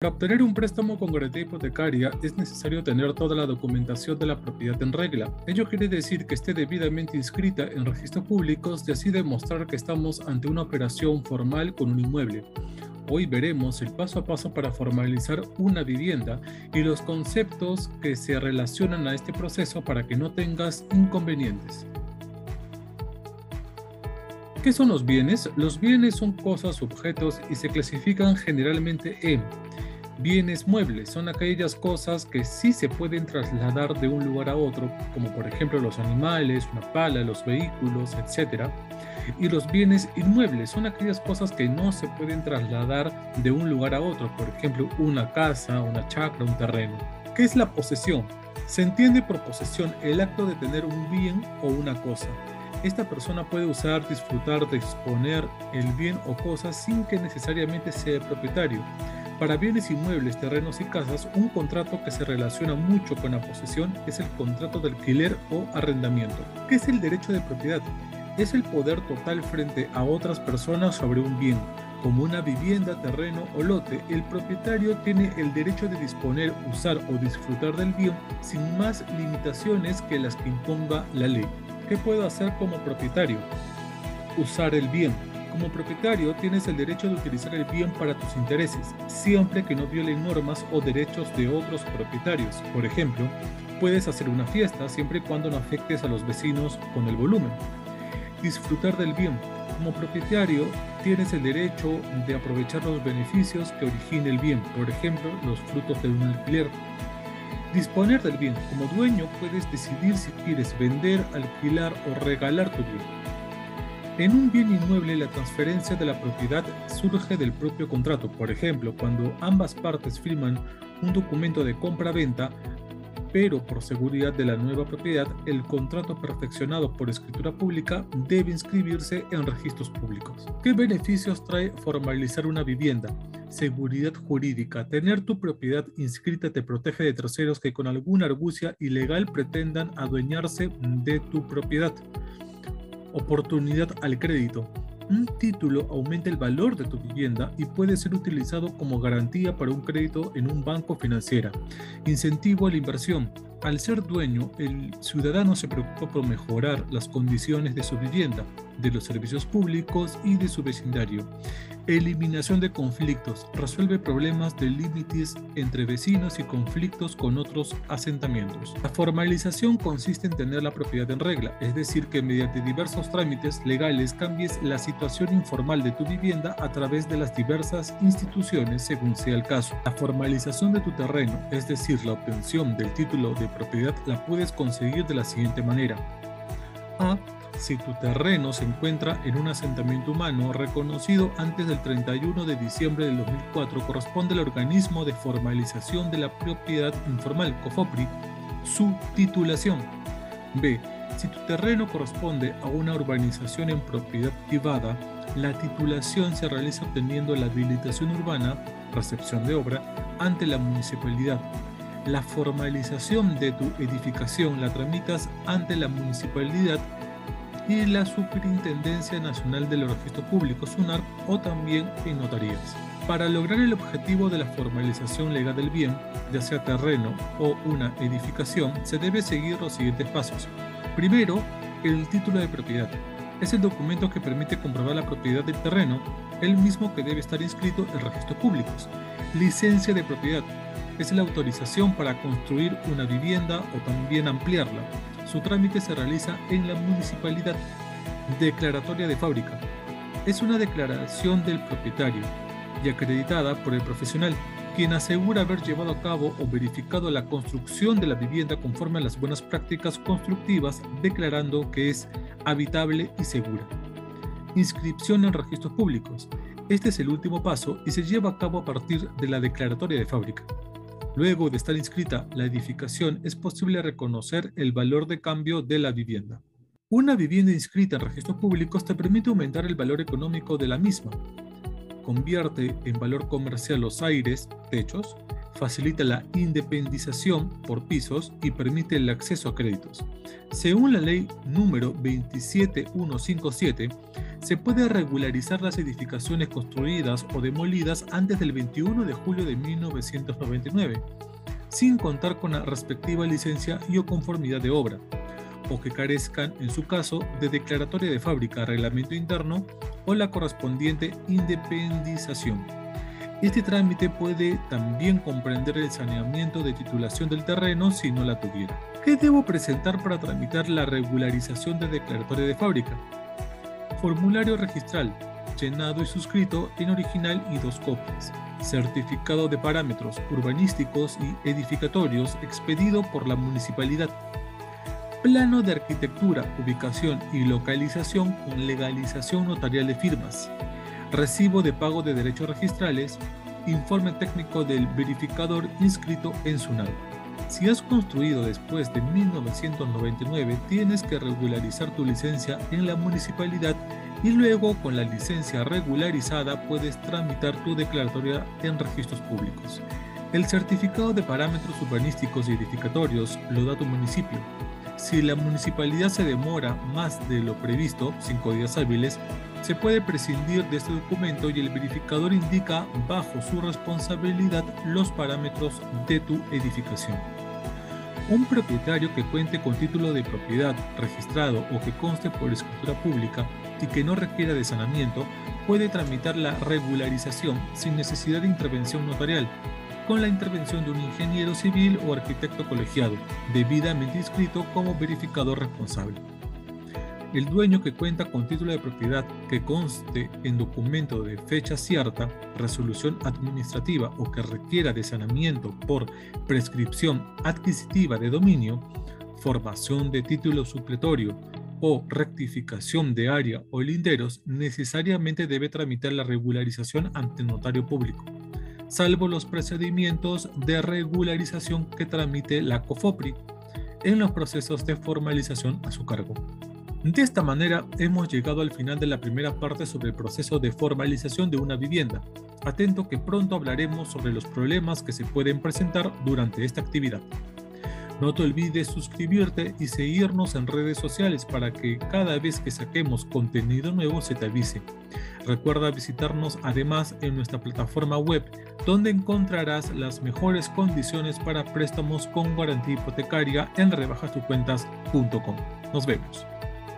Para obtener un préstamo con garantía hipotecaria es necesario tener toda la documentación de la propiedad en regla. Ello quiere decir que esté debidamente inscrita en registros públicos y así demostrar que estamos ante una operación formal con un inmueble. Hoy veremos el paso a paso para formalizar una vivienda y los conceptos que se relacionan a este proceso para que no tengas inconvenientes. ¿Qué son los bienes? Los bienes son cosas, objetos y se clasifican generalmente en Bienes muebles son aquellas cosas que sí se pueden trasladar de un lugar a otro, como por ejemplo los animales, una pala, los vehículos, etc. Y los bienes inmuebles son aquellas cosas que no se pueden trasladar de un lugar a otro, por ejemplo una casa, una chacra, un terreno. ¿Qué es la posesión? Se entiende por posesión el acto de tener un bien o una cosa. Esta persona puede usar, disfrutar, disponer el bien o cosa sin que necesariamente sea propietario. Para bienes inmuebles, terrenos y casas, un contrato que se relaciona mucho con la posesión es el contrato de alquiler o arrendamiento. ¿Qué es el derecho de propiedad? Es el poder total frente a otras personas sobre un bien. Como una vivienda, terreno o lote, el propietario tiene el derecho de disponer, usar o disfrutar del bien sin más limitaciones que las que imponga la ley. ¿Qué puedo hacer como propietario? Usar el bien como propietario tienes el derecho de utilizar el bien para tus intereses, siempre que no violen normas o derechos de otros propietarios. Por ejemplo, puedes hacer una fiesta siempre y cuando no afectes a los vecinos con el volumen. Disfrutar del bien. Como propietario tienes el derecho de aprovechar los beneficios que origine el bien, por ejemplo, los frutos de un alquiler. Disponer del bien. Como dueño puedes decidir si quieres vender, alquilar o regalar tu bien. En un bien inmueble, la transferencia de la propiedad surge del propio contrato. Por ejemplo, cuando ambas partes firman un documento de compra-venta, pero por seguridad de la nueva propiedad, el contrato perfeccionado por escritura pública debe inscribirse en registros públicos. ¿Qué beneficios trae formalizar una vivienda? Seguridad jurídica. Tener tu propiedad inscrita te protege de terceros que con alguna argucia ilegal pretendan adueñarse de tu propiedad. Oportunidad al crédito. Un título aumenta el valor de tu vivienda y puede ser utilizado como garantía para un crédito en un banco financiero. Incentivo a la inversión. Al ser dueño, el ciudadano se preocupa por mejorar las condiciones de su vivienda, de los servicios públicos y de su vecindario. Eliminación de conflictos. Resuelve problemas de límites entre vecinos y conflictos con otros asentamientos. La formalización consiste en tener la propiedad en regla, es decir, que mediante diversos trámites legales cambies la situación informal de tu vivienda a través de las diversas instituciones según sea el caso. La formalización de tu terreno, es decir, la obtención del título de propiedad, la puedes conseguir de la siguiente manera. A si tu terreno se encuentra en un asentamiento humano reconocido antes del 31 de diciembre del 2004, corresponde al organismo de formalización de la propiedad informal, COFOPRI, su titulación. B. Si tu terreno corresponde a una urbanización en propiedad privada, la titulación se realiza obteniendo la habilitación urbana, recepción de obra, ante la municipalidad. La formalización de tu edificación la tramitas ante la municipalidad y la Superintendencia Nacional de los Registros Públicos, SUNAR, o también en notarías. Para lograr el objetivo de la formalización legal del bien, ya sea terreno o una edificación, se debe seguir los siguientes pasos. Primero, el título de propiedad. Es el documento que permite comprobar la propiedad del terreno, el mismo que debe estar inscrito en registros públicos. Licencia de propiedad. Es la autorización para construir una vivienda o también ampliarla. Su trámite se realiza en la municipalidad. Declaratoria de fábrica. Es una declaración del propietario y acreditada por el profesional, quien asegura haber llevado a cabo o verificado la construcción de la vivienda conforme a las buenas prácticas constructivas, declarando que es habitable y segura. Inscripción en registros públicos. Este es el último paso y se lleva a cabo a partir de la declaratoria de fábrica. Luego de estar inscrita la edificación, es posible reconocer el valor de cambio de la vivienda. Una vivienda inscrita en registros públicos te permite aumentar el valor económico de la misma. Convierte en valor comercial los aires, techos, facilita la independización por pisos y permite el acceso a créditos. Según la ley número 27157, se puede regularizar las edificaciones construidas o demolidas antes del 21 de julio de 1999, sin contar con la respectiva licencia y o conformidad de obra, o que carezcan, en su caso, de declaratoria de fábrica, reglamento interno o la correspondiente independización. Este trámite puede también comprender el saneamiento de titulación del terreno si no la tuviera. ¿Qué debo presentar para tramitar la regularización de declaratoria de fábrica? Formulario registral, llenado y suscrito en original y dos copias. Certificado de parámetros urbanísticos y edificatorios expedido por la municipalidad. Plano de arquitectura, ubicación y localización con legalización notarial de firmas recibo de pago de derechos registrales, informe técnico del verificador inscrito en SUNAT. Si has construido después de 1999, tienes que regularizar tu licencia en la municipalidad y luego con la licencia regularizada puedes tramitar tu declaratoria en registros públicos. El certificado de parámetros urbanísticos y edificatorios lo da tu municipio. Si la municipalidad se demora más de lo previsto, cinco días hábiles, se puede prescindir de este documento y el verificador indica bajo su responsabilidad los parámetros de tu edificación. Un propietario que cuente con título de propiedad registrado o que conste por escritura pública y que no requiera de sanamiento puede tramitar la regularización sin necesidad de intervención notarial, con la intervención de un ingeniero civil o arquitecto colegiado, debidamente inscrito como verificador responsable. El dueño que cuenta con título de propiedad que conste en documento de fecha cierta, resolución administrativa o que requiera de sanamiento por prescripción adquisitiva de dominio, formación de título supletorio o rectificación de área o linderos, necesariamente debe tramitar la regularización ante notario público, salvo los procedimientos de regularización que tramite la COFOPRI en los procesos de formalización a su cargo. De esta manera hemos llegado al final de la primera parte sobre el proceso de formalización de una vivienda. Atento que pronto hablaremos sobre los problemas que se pueden presentar durante esta actividad. No te olvides suscribirte y seguirnos en redes sociales para que cada vez que saquemos contenido nuevo se te avise. Recuerda visitarnos además en nuestra plataforma web donde encontrarás las mejores condiciones para préstamos con garantía hipotecaria en rebajatucuentas.com. Nos vemos.